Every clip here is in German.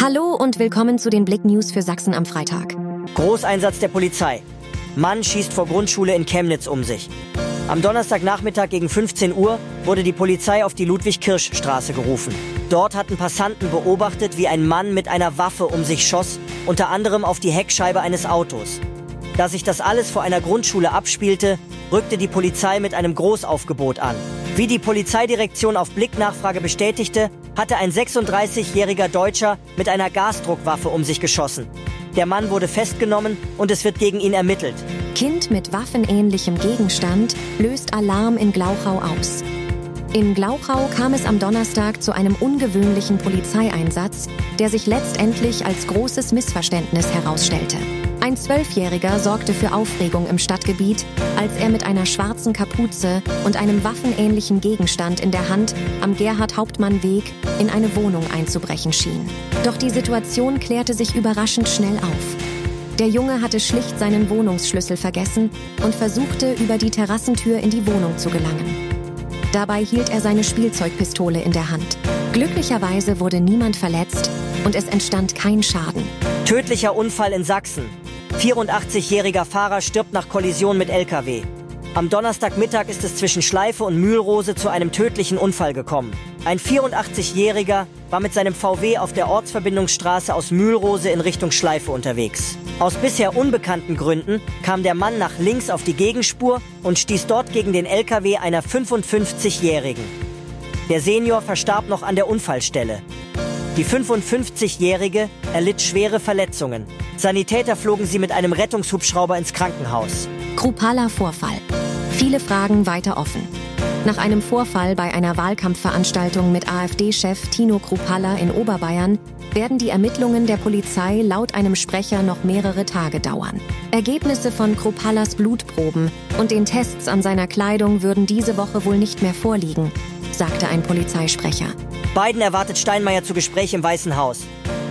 Hallo und willkommen zu den Blick News für Sachsen am Freitag. Großeinsatz der Polizei. Mann schießt vor Grundschule in Chemnitz um sich. Am Donnerstagnachmittag gegen 15 Uhr wurde die Polizei auf die Ludwig-Kirsch-Straße gerufen. Dort hatten Passanten beobachtet, wie ein Mann mit einer Waffe um sich schoss, unter anderem auf die Heckscheibe eines Autos. Da sich das alles vor einer Grundschule abspielte, rückte die Polizei mit einem Großaufgebot an. Wie die Polizeidirektion auf Blicknachfrage bestätigte, hatte ein 36-jähriger Deutscher mit einer Gasdruckwaffe um sich geschossen. Der Mann wurde festgenommen und es wird gegen ihn ermittelt. Kind mit waffenähnlichem Gegenstand löst Alarm in Glauchau aus. In Glauchau kam es am Donnerstag zu einem ungewöhnlichen Polizeieinsatz, der sich letztendlich als großes Missverständnis herausstellte. Ein Zwölfjähriger sorgte für Aufregung im Stadtgebiet, als er mit einer schwarzen Kapuze und einem waffenähnlichen Gegenstand in der Hand am Gerhard-Hauptmann-Weg in eine Wohnung einzubrechen schien. Doch die Situation klärte sich überraschend schnell auf. Der Junge hatte schlicht seinen Wohnungsschlüssel vergessen und versuchte, über die Terrassentür in die Wohnung zu gelangen. Dabei hielt er seine Spielzeugpistole in der Hand. Glücklicherweise wurde niemand verletzt und es entstand kein Schaden. Tödlicher Unfall in Sachsen. 84-jähriger Fahrer stirbt nach Kollision mit LKW. Am Donnerstagmittag ist es zwischen Schleife und Mühlrose zu einem tödlichen Unfall gekommen. Ein 84-jähriger war mit seinem VW auf der Ortsverbindungsstraße aus Mühlrose in Richtung Schleife unterwegs. Aus bisher unbekannten Gründen kam der Mann nach links auf die Gegenspur und stieß dort gegen den LKW einer 55-jährigen. Der Senior verstarb noch an der Unfallstelle. Die 55-jährige erlitt schwere Verletzungen. Sanitäter flogen sie mit einem Rettungshubschrauber ins Krankenhaus. Krupaler Vorfall. Viele Fragen weiter offen. Nach einem Vorfall bei einer Wahlkampfveranstaltung mit AfD-Chef Tino Krupalla in Oberbayern werden die Ermittlungen der Polizei laut einem Sprecher noch mehrere Tage dauern. Ergebnisse von Krupallas Blutproben und den Tests an seiner Kleidung würden diese Woche wohl nicht mehr vorliegen, sagte ein Polizeisprecher. Biden erwartet Steinmeier zu Gespräch im Weißen Haus.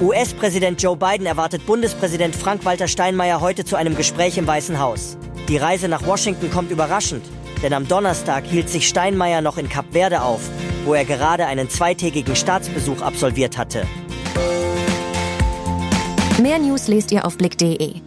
US-Präsident Joe Biden erwartet Bundespräsident Frank-Walter Steinmeier heute zu einem Gespräch im Weißen Haus. Die Reise nach Washington kommt überraschend, denn am Donnerstag hielt sich Steinmeier noch in Kap Verde auf, wo er gerade einen zweitägigen Staatsbesuch absolviert hatte. Mehr News lest ihr auf blick.de.